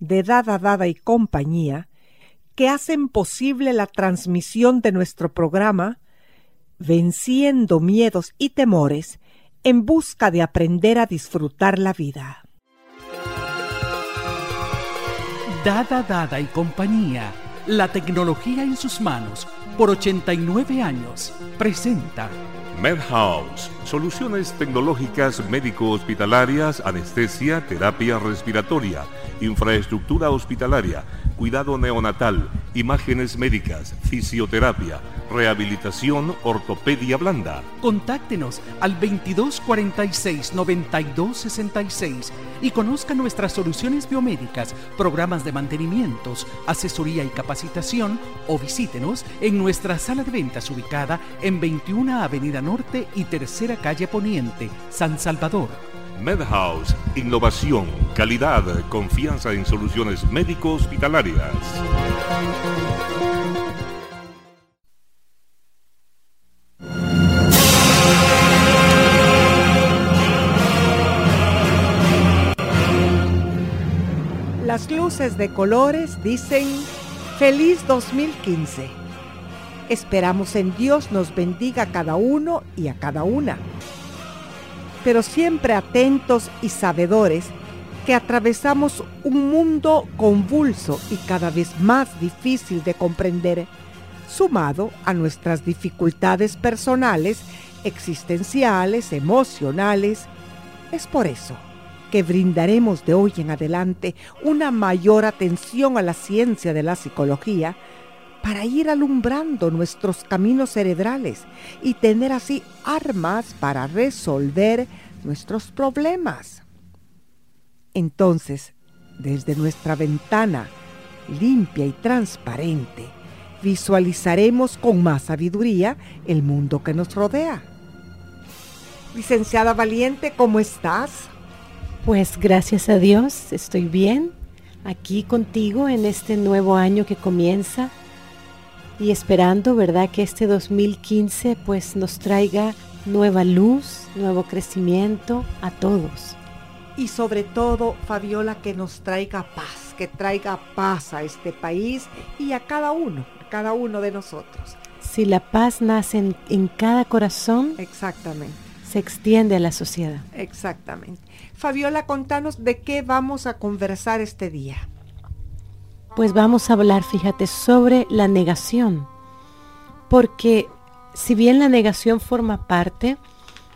de Dada Dada y compañía que hacen posible la transmisión de nuestro programa Venciendo miedos y temores en busca de aprender a disfrutar la vida. Dada Dada y compañía, la tecnología en sus manos, por 89 años, presenta. MedHouse, soluciones tecnológicas médico-hospitalarias, anestesia, terapia respiratoria, infraestructura hospitalaria, cuidado neonatal, imágenes médicas, fisioterapia, rehabilitación, ortopedia blanda. Contáctenos al 2246 9266 y conozca nuestras soluciones biomédicas, programas de mantenimientos, asesoría y capacitación o visítenos en nuestra sala de ventas ubicada en 21 Avenida Norte y Tercera Calle Poniente, San Salvador. MedHouse, innovación, calidad, confianza en soluciones médico-hospitalarias. Las luces de colores dicen feliz 2015. Esperamos en Dios nos bendiga a cada uno y a cada una. Pero siempre atentos y sabedores que atravesamos un mundo convulso y cada vez más difícil de comprender, sumado a nuestras dificultades personales, existenciales, emocionales. Es por eso que brindaremos de hoy en adelante una mayor atención a la ciencia de la psicología para ir alumbrando nuestros caminos cerebrales y tener así armas para resolver nuestros problemas. Entonces, desde nuestra ventana limpia y transparente, visualizaremos con más sabiduría el mundo que nos rodea. Licenciada Valiente, ¿cómo estás? Pues gracias a Dios estoy bien aquí contigo en este nuevo año que comienza y esperando, ¿verdad? Que este 2015 pues nos traiga nueva luz, nuevo crecimiento a todos. Y sobre todo, Fabiola, que nos traiga paz, que traiga paz a este país y a cada uno, a cada uno de nosotros. Si la paz nace en, en cada corazón, Exactamente, se extiende a la sociedad. exactamente. Fabiola, contanos de qué vamos a conversar este día. Pues vamos a hablar, fíjate, sobre la negación. Porque si bien la negación forma parte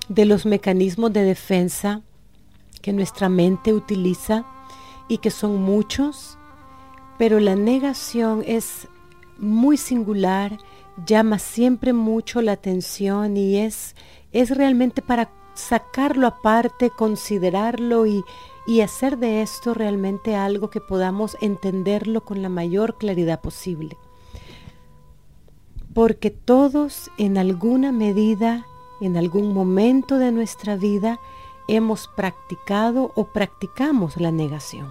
de los mecanismos de defensa que nuestra mente utiliza y que son muchos, pero la negación es muy singular, llama siempre mucho la atención y es, es realmente para sacarlo aparte, considerarlo y, y hacer de esto realmente algo que podamos entenderlo con la mayor claridad posible. Porque todos en alguna medida, en algún momento de nuestra vida, hemos practicado o practicamos la negación.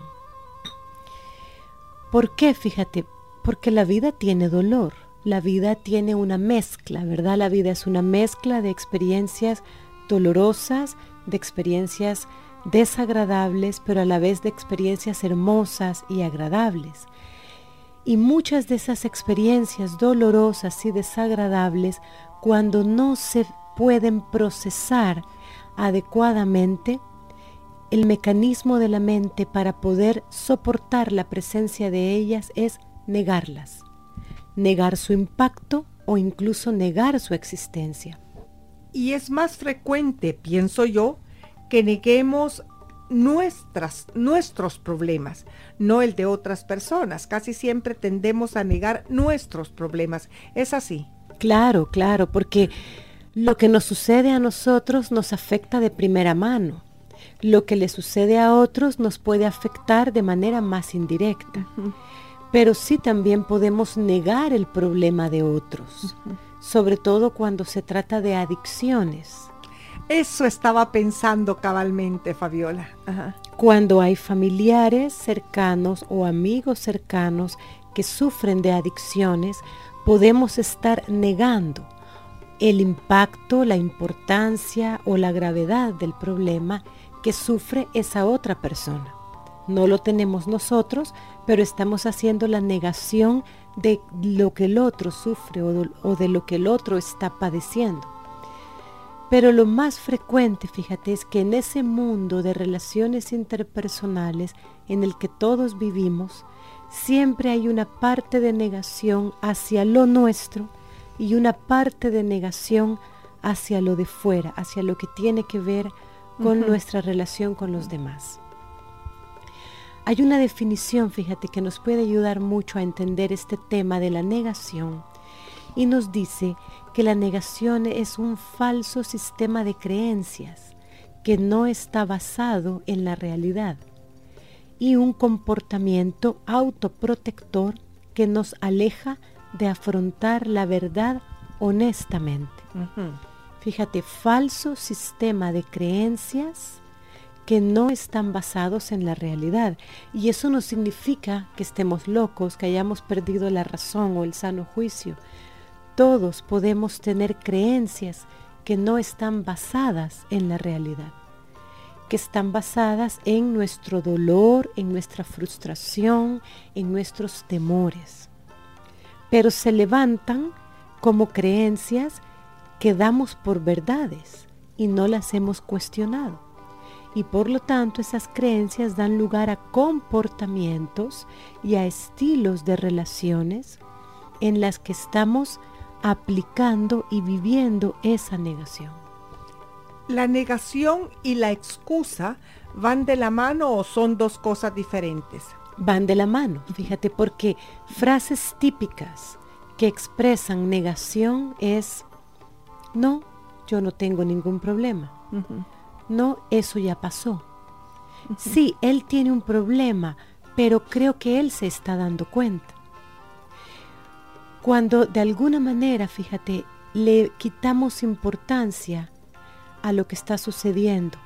¿Por qué? Fíjate, porque la vida tiene dolor, la vida tiene una mezcla, ¿verdad? La vida es una mezcla de experiencias dolorosas, de experiencias desagradables, pero a la vez de experiencias hermosas y agradables. Y muchas de esas experiencias dolorosas y desagradables, cuando no se pueden procesar adecuadamente, el mecanismo de la mente para poder soportar la presencia de ellas es negarlas, negar su impacto o incluso negar su existencia. Y es más frecuente, pienso yo, que neguemos nuestras, nuestros problemas, no el de otras personas. Casi siempre tendemos a negar nuestros problemas. ¿Es así? Claro, claro, porque lo que nos sucede a nosotros nos afecta de primera mano. Lo que le sucede a otros nos puede afectar de manera más indirecta. Pero sí también podemos negar el problema de otros, sobre todo cuando se trata de adicciones. Eso estaba pensando cabalmente, Fabiola. Cuando hay familiares cercanos o amigos cercanos que sufren de adicciones, podemos estar negando el impacto, la importancia o la gravedad del problema que sufre esa otra persona. No lo tenemos nosotros, pero estamos haciendo la negación de lo que el otro sufre o de lo que el otro está padeciendo. Pero lo más frecuente, fíjate, es que en ese mundo de relaciones interpersonales en el que todos vivimos, siempre hay una parte de negación hacia lo nuestro y una parte de negación hacia lo de fuera, hacia lo que tiene que ver con nuestra relación con los demás. Hay una definición, fíjate, que nos puede ayudar mucho a entender este tema de la negación y nos dice que la negación es un falso sistema de creencias que no está basado en la realidad y un comportamiento autoprotector que nos aleja de afrontar la verdad honestamente. Fíjate, falso sistema de creencias que no están basados en la realidad. Y eso no significa que estemos locos, que hayamos perdido la razón o el sano juicio. Todos podemos tener creencias que no están basadas en la realidad que están basadas en nuestro dolor, en nuestra frustración, en nuestros temores. Pero se levantan como creencias que damos por verdades y no las hemos cuestionado. Y por lo tanto esas creencias dan lugar a comportamientos y a estilos de relaciones en las que estamos aplicando y viviendo esa negación. ¿La negación y la excusa van de la mano o son dos cosas diferentes? Van de la mano, fíjate, porque frases típicas que expresan negación es, no, yo no tengo ningún problema. No, eso ya pasó. Sí, él tiene un problema, pero creo que él se está dando cuenta. Cuando de alguna manera, fíjate, le quitamos importancia a lo que está sucediendo.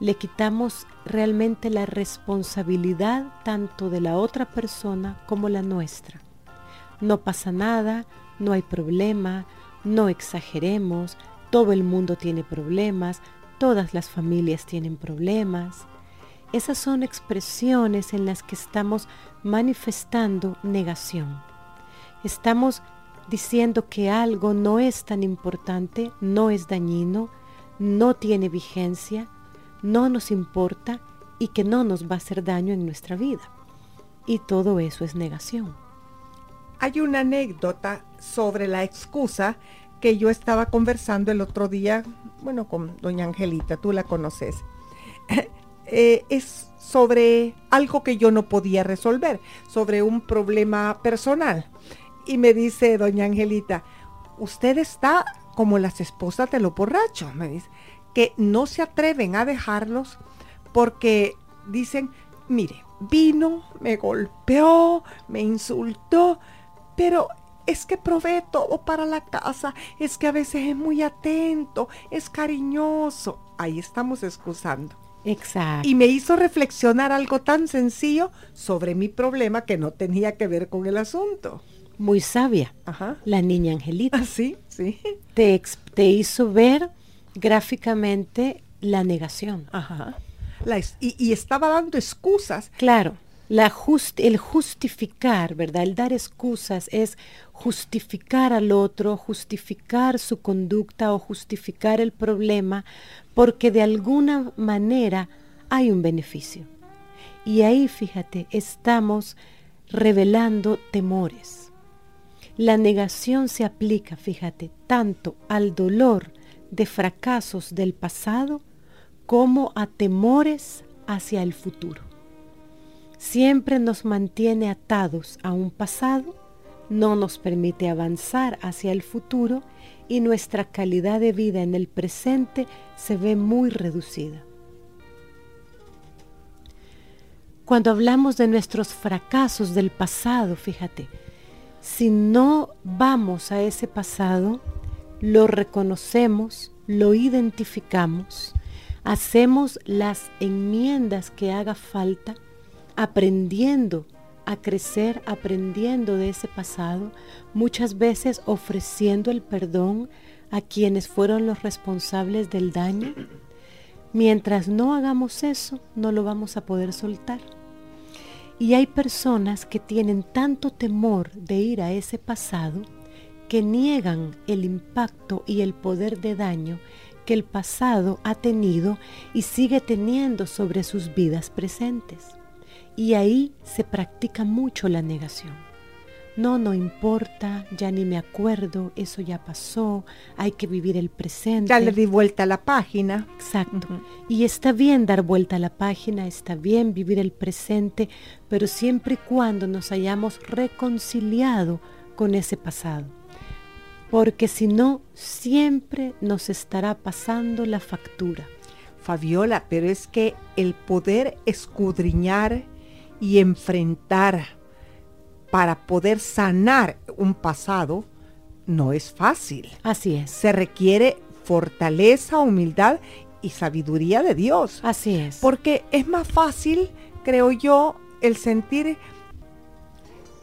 Le quitamos realmente la responsabilidad tanto de la otra persona como la nuestra. No pasa nada, no hay problema, no exageremos, todo el mundo tiene problemas, todas las familias tienen problemas. Esas son expresiones en las que estamos manifestando negación. Estamos diciendo que algo no es tan importante, no es dañino, no tiene vigencia, no nos importa y que no nos va a hacer daño en nuestra vida. Y todo eso es negación. Hay una anécdota sobre la excusa que yo estaba conversando el otro día, bueno, con doña Angelita, tú la conoces. Eh, es sobre algo que yo no podía resolver, sobre un problema personal. Y me dice doña Angelita, usted está como las esposas de los borrachos, me dice, que no se atreven a dejarlos porque dicen, mire, vino, me golpeó, me insultó, pero es que provee todo para la casa, es que a veces es muy atento, es cariñoso. Ahí estamos excusando. Exacto. Y me hizo reflexionar algo tan sencillo sobre mi problema que no tenía que ver con el asunto muy sabia, la niña Angelita. Ah, sí, sí. Te, te, hizo ver gráficamente la negación. Ajá. y, estaba dando excusas. Claro. La el justificar, ¿verdad? El dar excusas es justificar al otro, justificar su conducta o justificar el problema, porque de alguna manera hay un beneficio. Y ahí, fíjate, estamos revelando temores. La negación se aplica, fíjate, tanto al dolor de fracasos del pasado como a temores hacia el futuro. Siempre nos mantiene atados a un pasado, no nos permite avanzar hacia el futuro y nuestra calidad de vida en el presente se ve muy reducida. Cuando hablamos de nuestros fracasos del pasado, fíjate, si no vamos a ese pasado, lo reconocemos, lo identificamos, hacemos las enmiendas que haga falta, aprendiendo a crecer, aprendiendo de ese pasado, muchas veces ofreciendo el perdón a quienes fueron los responsables del daño. Mientras no hagamos eso, no lo vamos a poder soltar. Y hay personas que tienen tanto temor de ir a ese pasado que niegan el impacto y el poder de daño que el pasado ha tenido y sigue teniendo sobre sus vidas presentes. Y ahí se practica mucho la negación no, no importa, ya ni me acuerdo, eso ya pasó, hay que vivir el presente. Ya le di vuelta a la página. Exacto. Y está bien dar vuelta a la página, está bien vivir el presente, pero siempre y cuando nos hayamos reconciliado con ese pasado. Porque si no, siempre nos estará pasando la factura. Fabiola, pero es que el poder escudriñar y enfrentar para poder sanar un pasado no es fácil. Así es. Se requiere fortaleza, humildad y sabiduría de Dios. Así es. Porque es más fácil, creo yo, el sentir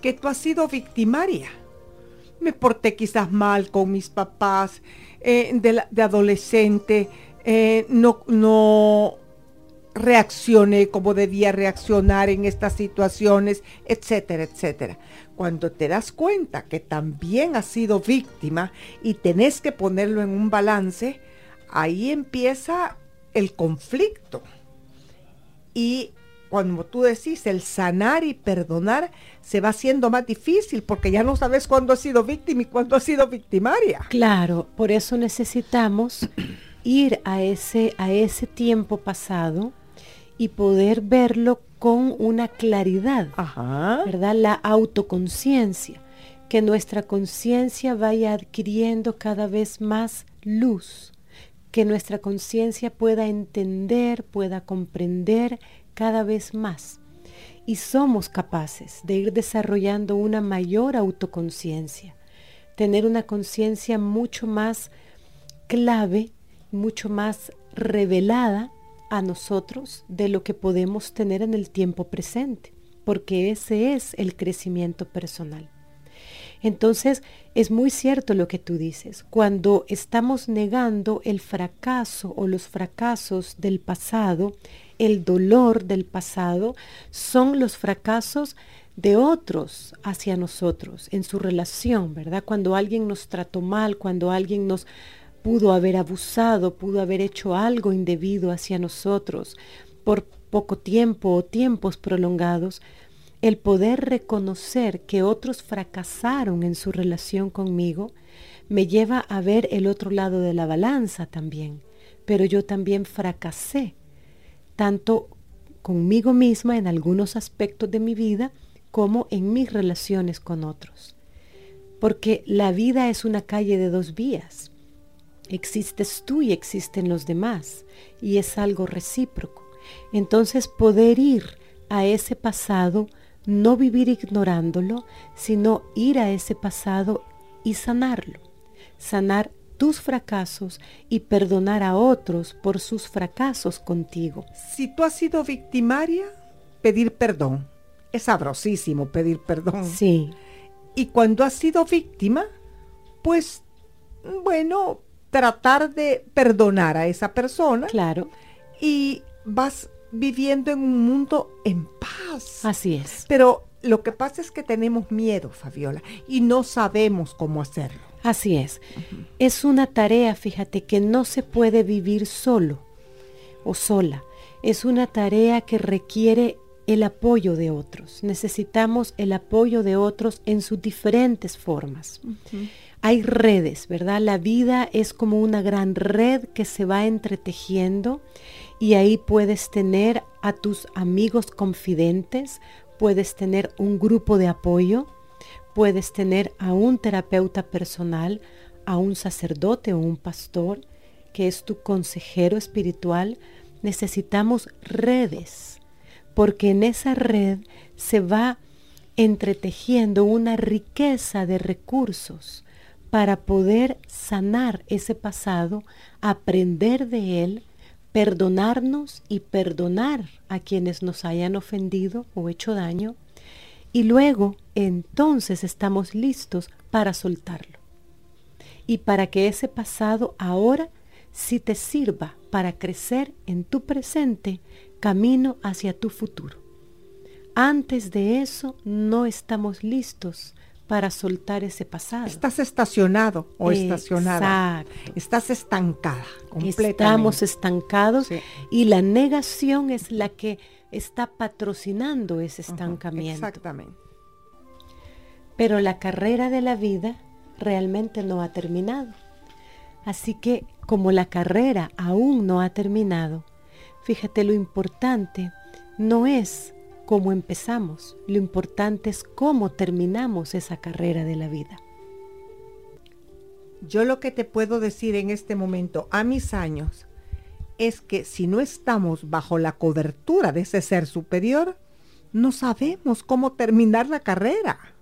que tú has sido victimaria. Me porté quizás mal con mis papás eh, de, adolescente, eh, no, no reaccioné como debía reaccionar en estas situaciones, etcétera, etcétera. Cuando te das cuenta que también has sido víctima y tenés que ponerlo en un balance, ahí empieza el conflicto. Y cuando tú decís el sanar y perdonar se va haciendo más difícil porque ya no sabes cuándo has sido víctima y cuándo has sido victimaria. Claro, por eso necesitamos ir a ese, a ese tiempo pasado y poder verlo con una claridad, ¿verdad? La autoconciencia, que nuestra conciencia vaya adquiriendo cada vez más luz, que nuestra conciencia pueda entender, pueda comprender cada vez más. Y somos capaces de ir desarrollando una mayor autoconciencia, tener una conciencia mucho más clave, mucho más revelada a nosotros de lo que podemos tener en el tiempo presente, porque ese es el crecimiento personal. Entonces, es muy cierto lo que tú dices. Cuando estamos negando el fracaso o los fracasos del pasado, el dolor del pasado, son los fracasos de otros hacia nosotros en su relación, ¿verdad? Cuando alguien nos trató mal, cuando alguien nos pudo haber abusado, pudo haber hecho algo indebido hacia nosotros por poco tiempo o tiempos prolongados, el poder reconocer que otros fracasaron en su relación conmigo me lleva a ver el otro lado de la balanza también. Pero yo también fracasé, tanto conmigo misma en algunos aspectos de mi vida como en mis relaciones con otros. Porque la vida es una calle de dos vías. Existes tú y existen los demás, y es algo recíproco. Entonces poder ir a ese pasado, no vivir ignorándolo, sino ir a ese pasado y sanarlo. Sanar tus fracasos y perdonar a otros por sus fracasos contigo. Si tú has sido victimaria, pedir perdón. Es sabrosísimo pedir perdón. Sí. Y cuando has sido víctima, pues bueno, tratar de perdonar a esa persona. Claro. Y vas viviendo en un mundo en paz. Así es. Pero lo que pasa es que tenemos miedo, Fabiola, y no sabemos cómo hacerlo. Así es. Es una tarea, fíjate, que no se puede vivir solo o sola. Es una tarea que requiere el apoyo de otros. Necesitamos el apoyo de otros en sus diferentes formas. Hay redes, ¿verdad? La vida es como una gran red que se va entretejiendo y ahí puedes tener a tus amigos confidentes, puedes tener un grupo de apoyo, puedes tener a un terapeuta personal, a un sacerdote o un pastor que es tu consejero espiritual. Necesitamos redes, porque en esa red se va entretejiendo una riqueza de recursos para poder sanar ese pasado, aprender de él, perdonarnos y perdonar a quienes nos hayan ofendido o hecho daño, y luego entonces estamos listos para soltarlo. Y para que ese pasado ahora sí te sirva para crecer en tu presente camino hacia tu futuro. Antes de eso no estamos listos para soltar ese pasado. Estás estacionado o estacionada. Estás estancada. Completamente. Estamos estancados y la negación es la que está patrocinando ese estancamiento. exactamente. Pero la carrera de la vida realmente no ha terminado. Así que como la carrera aún no ha terminado, fíjate lo importante no es cómo empezamos, lo importante es cómo terminamos esa carrera de la vida. Yo lo que te puedo decir en este momento, a mis años, es que si no estamos bajo la cobertura de ese ser superior, no sabemos cómo terminar la carrera.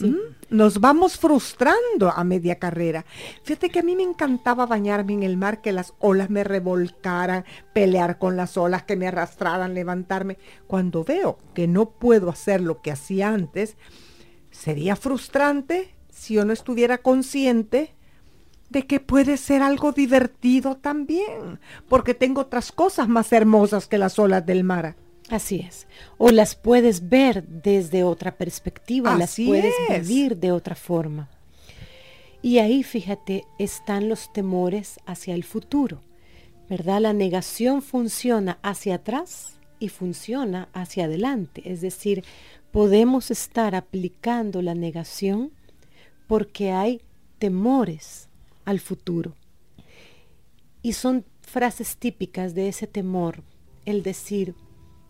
¿Mm? Nos vamos frustrando a media carrera. Fíjate que a mí me encantaba bañarme en el mar, que las olas me revolcaran, pelear con las olas que me arrastraran, levantarme. Cuando veo que no puedo hacer lo que hacía antes, sería frustrante si yo no estuviera consciente de que puede ser algo divertido también, porque tengo otras cosas más hermosas que las olas del mar. Así es. O las puedes ver desde otra perspectiva, las puedes vivir de otra forma. Y ahí, fíjate, están los temores hacia el futuro, ¿verdad? La negación funciona hacia atrás y funciona hacia adelante. Es decir, podemos estar aplicando la negación porque hay temores al futuro. Y son frases típicas de ese temor, el decir,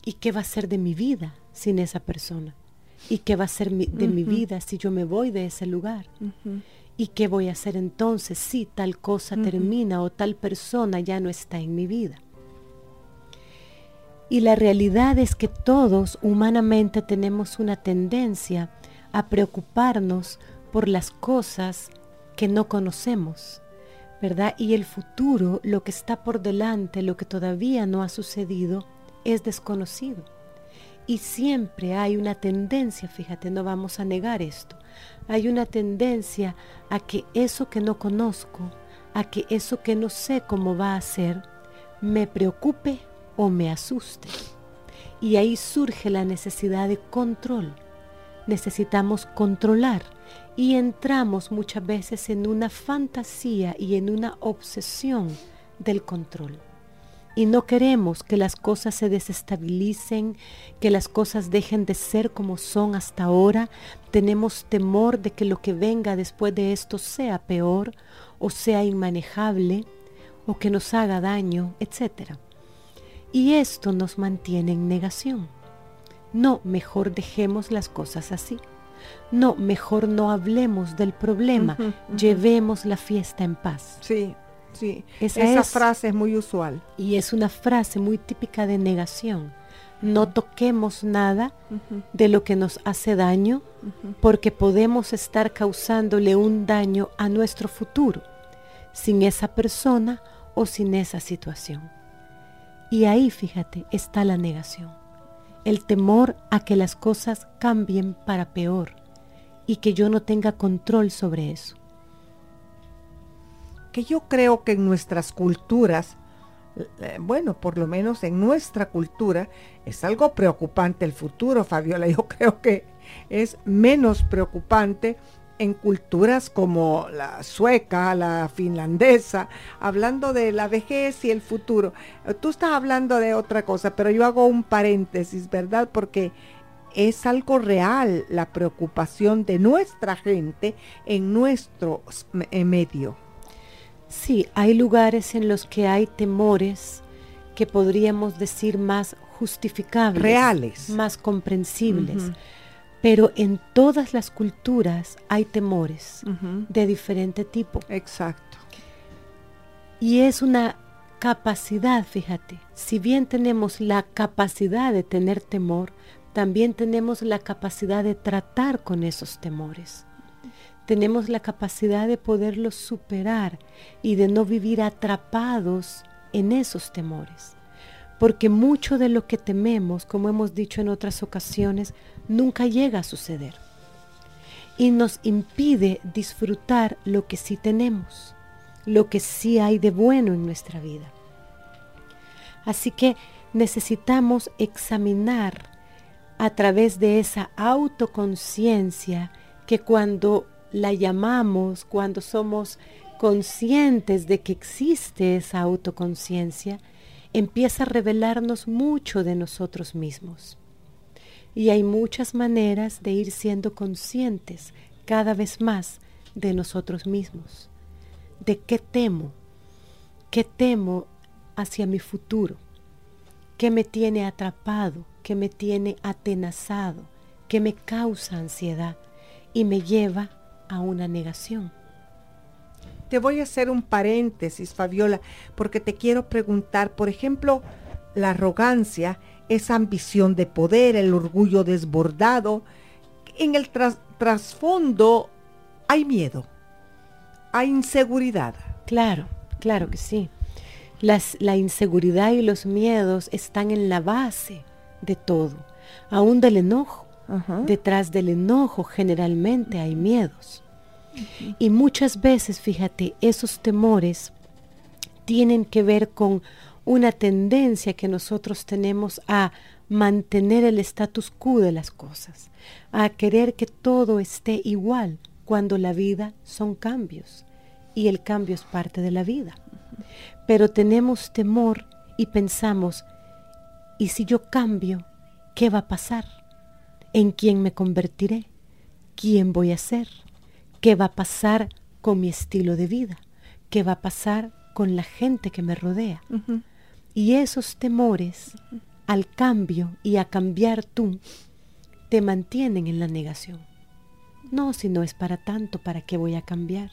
¿y qué va a ser de mi vida sin esa persona? ¿Y qué va a ser de mi vida si yo me voy de ese lugar? ¿Y qué voy a hacer entonces si tal cosa termina o tal persona ya no está en mi vida? Y la realidad es que todos humanamente tenemos una tendencia a preocuparnos por las cosas que no conocemos, ¿verdad? Y el futuro, lo que está por delante, lo que todavía no ha sucedido, es desconocido. Y siempre hay una tendencia, fíjate, no vamos a negar esto, hay una tendencia a que eso que no conozco, a que eso que no sé cómo va a ser, me preocupe o me asuste. Y ahí surge la necesidad de control. Necesitamos controlar y entramos muchas veces en una fantasía y en una obsesión del control. Y no queremos que las cosas se desestabilicen, que las cosas dejen de ser como son hasta ahora. Tenemos temor de que lo que venga después de esto sea peor o sea inmanejable o que nos haga daño, etc. Y esto nos mantiene en negación. No, mejor dejemos las cosas así. No, mejor no hablemos del problema, llevemos la fiesta en paz. Sí, sí. Esa, frase es muy usual. Y es una frase muy típica de negación. No toquemos nada de lo que nos hace daño porque podemos estar causándole un daño a nuestro futuro sin esa persona o sin esa situación. Y ahí, fíjate, está la negación el temor a que las cosas cambien para peor y que yo no tenga control sobre eso. Que yo creo que en nuestras culturas eh, bueno, por lo menos en nuestra cultura, es algo preocupante el futuro, Fabiola. Yo creo que es menos preocupante en culturas como la sueca, la finlandesa, hablando de la vejez y el futuro. Tú estás hablando de otra cosa, pero yo hago un paréntesis, ¿verdad? Porque es algo real la preocupación de nuestra gente en nuestro medio. Sí, hay lugares en los que hay temores que podríamos decir más justificables, reales, más comprensibles. Pero en todas las culturas hay temores de diferente tipo. Exacto. Y es una capacidad, fíjate, si bien tenemos la capacidad de tener temor, también tenemos la capacidad de tratar con esos temores. Tenemos la capacidad de poderlos superar y de no vivir atrapados en esos temores porque mucho de lo que tememos, como hemos dicho en otras ocasiones, nunca llega a suceder y nos impide disfrutar lo que sí tenemos, lo que sí hay de bueno en nuestra vida. Así que necesitamos examinar a través de esa autoconciencia que cuando la llamamos, cuando somos conscientes de que existe esa autoconciencia, empieza a revelarnos mucho de nosotros mismos. Y hay muchas maneras de ir siendo conscientes cada vez más de nosotros mismos. ¿De qué temo? ¿Qué temo hacia mi futuro? ¿Qué me tiene atrapado? ¿Qué me tiene atenazado? ¿Qué me causa ansiedad y me lleva a una negación? Te voy a hacer un paréntesis, Fabiola, porque te quiero preguntar, por ejemplo, la arrogancia, esa ambición de poder, el orgullo desbordado, en el trasfondo hay miedo, hay inseguridad. Claro, claro que sí. la inseguridad y los miedos están en la base de todo, aún del enojo. Detrás del enojo generalmente hay miedos. Y muchas veces, fíjate, esos temores tienen que ver con una tendencia que nosotros tenemos a mantener el status quo de las cosas, a querer que todo esté igual cuando la vida son cambios y el cambio es parte de la vida. Pero tenemos temor y pensamos, ¿y si yo cambio, qué va a pasar? ¿En quién me convertiré? ¿Quién voy a ser? ¿Qué va a pasar con mi estilo de vida? ¿Qué va a pasar con la gente que me rodea? Y esos temores al cambio y a cambiar tú te mantienen en la negación. No, si no es para tanto, ¿para qué voy a cambiar?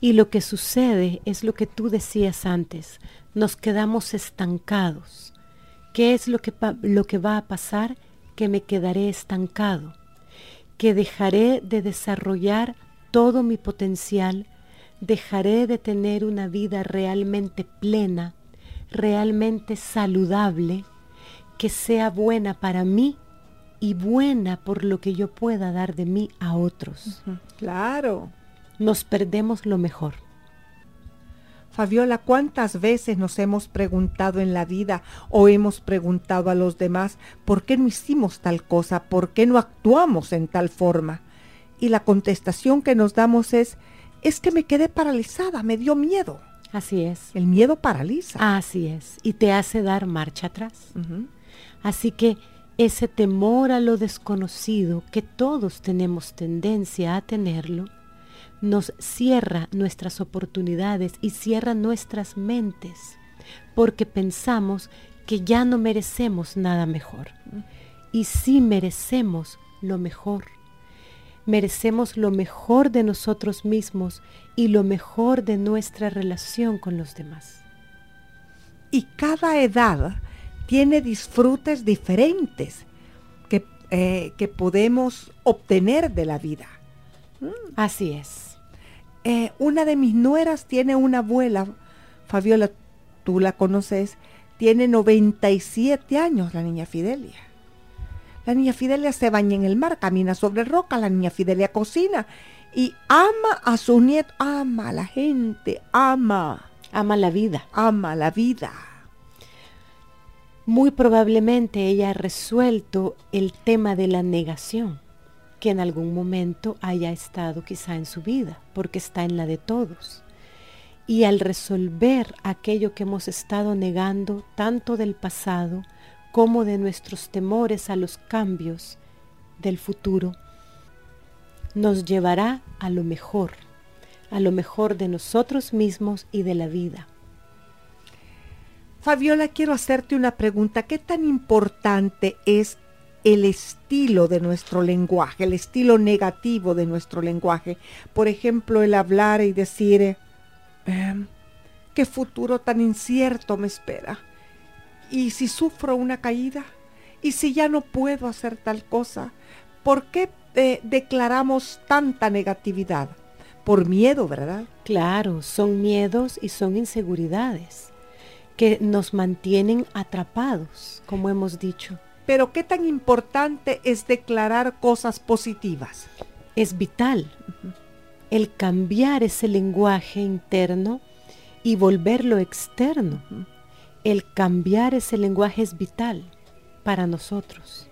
Y lo que sucede es lo que tú decías antes, nos quedamos estancados. ¿Qué es lo que, lo que va a pasar? Que me quedaré estancado que dejaré de desarrollar todo mi potencial, dejaré de tener una vida realmente plena, realmente saludable, que sea buena para mí y buena por lo que yo pueda dar de mí a otros. Claro. Nos perdemos lo mejor. Fabiola, ¿cuántas veces nos hemos preguntado en la vida o hemos preguntado a los demás por qué no hicimos tal cosa, por qué no actuamos en tal forma? Y la contestación que nos damos es, es que me quedé paralizada, me dio miedo. Así es. El miedo paraliza. Así es. Y te hace dar marcha atrás. Así que ese temor a lo desconocido, que todos tenemos tendencia a tenerlo, nos cierra nuestras oportunidades y cierra nuestras mentes, porque pensamos que ya no merecemos nada mejor. Y sí merecemos lo mejor. Merecemos lo mejor de nosotros mismos y lo mejor de nuestra relación con los demás. Y cada edad tiene disfrutes diferentes que, eh, que podemos obtener de la vida. Así es. Eh, una de mis nueras tiene una abuela, Fabiola, tú la conoces, tiene 97 años la niña Fidelia. La niña Fidelia se baña en el mar, camina sobre roca, la niña Fidelia cocina y ama a su nieto, ama a la gente, ama. Ama la vida. Ama la vida. Muy probablemente ella ha resuelto el tema de la negación, que en algún momento haya estado quizá en su vida, porque está en la de todos. Y al resolver aquello que hemos estado negando, tanto del pasado como de nuestros temores a los cambios del futuro, nos llevará a lo mejor, a lo mejor de nosotros mismos y de la vida. Fabiola, quiero hacerte una pregunta. ¿Qué tan importante es el estilo de nuestro lenguaje, el estilo negativo de nuestro lenguaje? Por ejemplo, el hablar y decir, em, ¿qué futuro tan incierto me espera? ¿Y si sufro una caída? ¿Y si ya no puedo hacer tal cosa? ¿Por qué eh, declaramos tanta negatividad? Por miedo, ¿verdad? Claro, son miedos y son inseguridades que nos mantienen atrapados, como hemos dicho. Pero ¿qué tan importante es declarar cosas positivas? Es vital el cambiar ese lenguaje interno y volverlo externo. El cambiar ese lenguaje es vital para nosotros.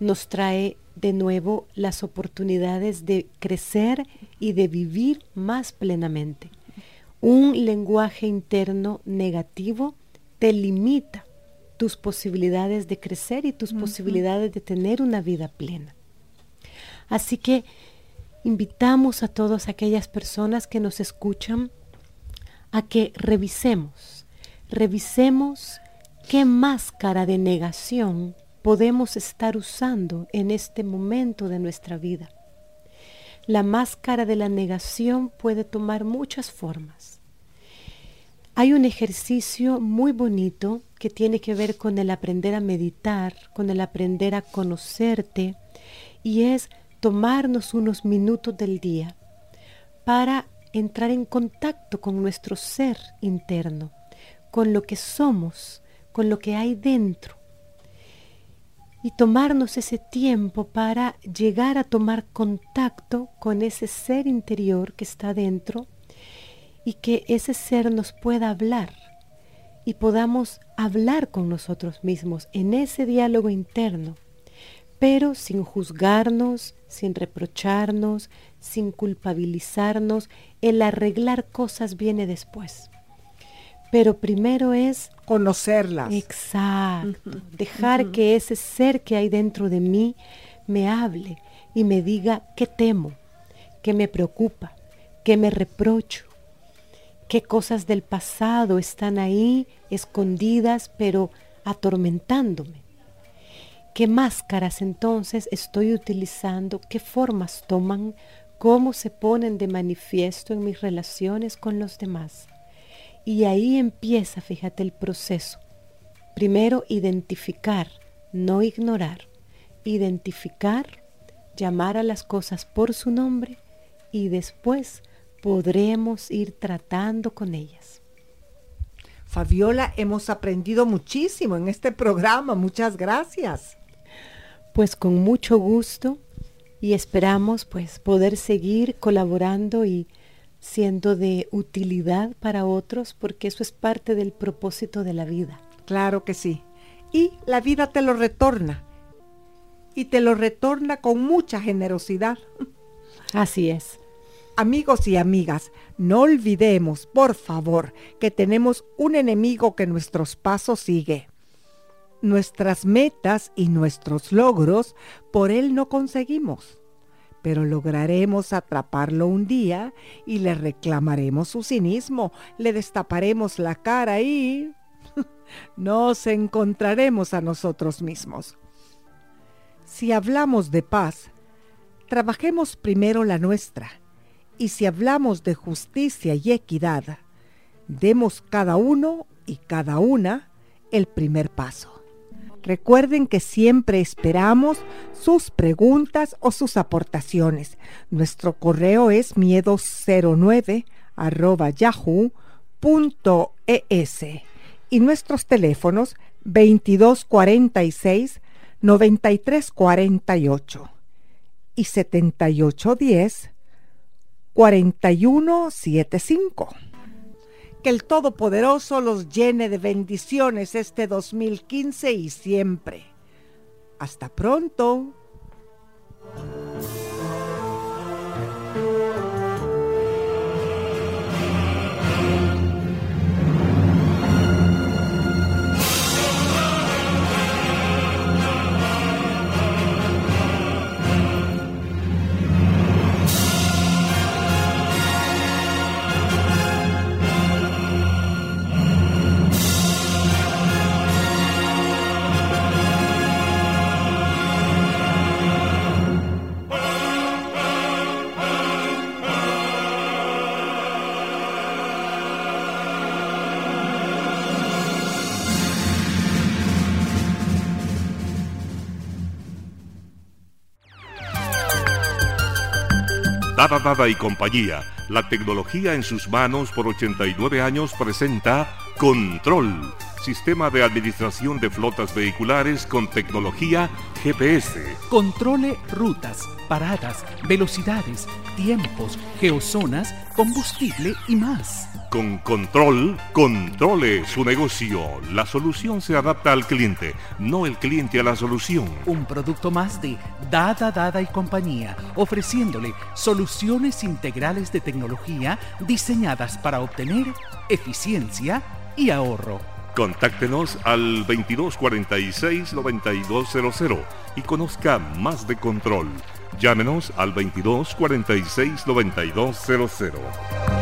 Nos trae de nuevo las oportunidades de crecer y de vivir más plenamente un lenguaje interno negativo te limita tus posibilidades de crecer y tus posibilidades de tener una vida plena. Así que invitamos a todas aquellas personas que nos escuchan a que revisemos, revisemos qué máscara de negación podemos estar usando en este momento de nuestra vida. La máscara de la negación puede tomar muchas formas. Hay un ejercicio muy bonito que tiene que ver con el aprender a meditar, con el aprender a conocerte, y es tomarnos unos minutos del día para entrar en contacto con nuestro ser interno, con lo que somos, con lo que hay dentro y tomarnos ese tiempo para llegar a tomar contacto con ese ser interior que está dentro y que ese ser nos pueda hablar y podamos hablar con nosotros mismos en ese diálogo interno, pero sin juzgarnos, sin reprocharnos, sin culpabilizarnos, el arreglar cosas viene después. Pero primero es conocerlas. Exacto. Dejar que ese ser que hay dentro de mí me hable y me diga qué temo, qué me preocupa, qué me reprocho, qué cosas del pasado están ahí escondidas pero atormentándome. ¿Qué máscaras entonces estoy utilizando? ¿Qué formas toman? ¿Cómo se ponen de manifiesto en mis relaciones con los demás? Y ahí empieza, fíjate, el proceso. Primero, identificar, no ignorar. Identificar, llamar a las cosas por su nombre y después podremos ir tratando con ellas. Fabiola, hemos aprendido muchísimo en este programa. Muchas gracias. Pues con mucho gusto y esperamos pues poder seguir colaborando y siendo de utilidad para otros, porque eso es parte del propósito de la vida. Claro que sí. Y la vida te lo retorna. Y te lo retorna con mucha generosidad. Así es. Amigos y amigas, no olvidemos, por favor, que tenemos un enemigo que nuestros pasos sigue. Nuestras metas y nuestros logros por él no conseguimos pero lograremos atraparlo un día y le reclamaremos su cinismo, le destaparemos la cara y nos encontraremos a nosotros mismos. Si hablamos de paz, trabajemos primero la nuestra, y si hablamos de justicia y equidad, demos cada uno y cada una el primer paso. Recuerden que siempre esperamos sus preguntas o sus aportaciones. Nuestro correo es miedo09 yahoo.es y nuestros teléfonos 2246 9348 y 7810 4175. Que el Todopoderoso los llene de bendiciones este 2015 y siempre. Hasta pronto. Dada Dada y compañía, la tecnología en sus manos por 89 años presenta Control, sistema de administración de flotas vehiculares con tecnología GPS. Controle rutas, paradas, velocidades, tiempos, geozonas, combustible y más. Con control, controle su negocio. La solución se adapta al cliente, no el cliente a la solución. Un producto más de Dada Dada y compañía, ofreciéndole soluciones integrales de tecnología diseñadas para obtener eficiencia y ahorro. Contáctenos al 2246-9200 y conozca más de control. Llámenos al 2246-9200.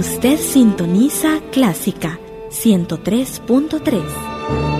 Usted sintoniza Clásica 103.3.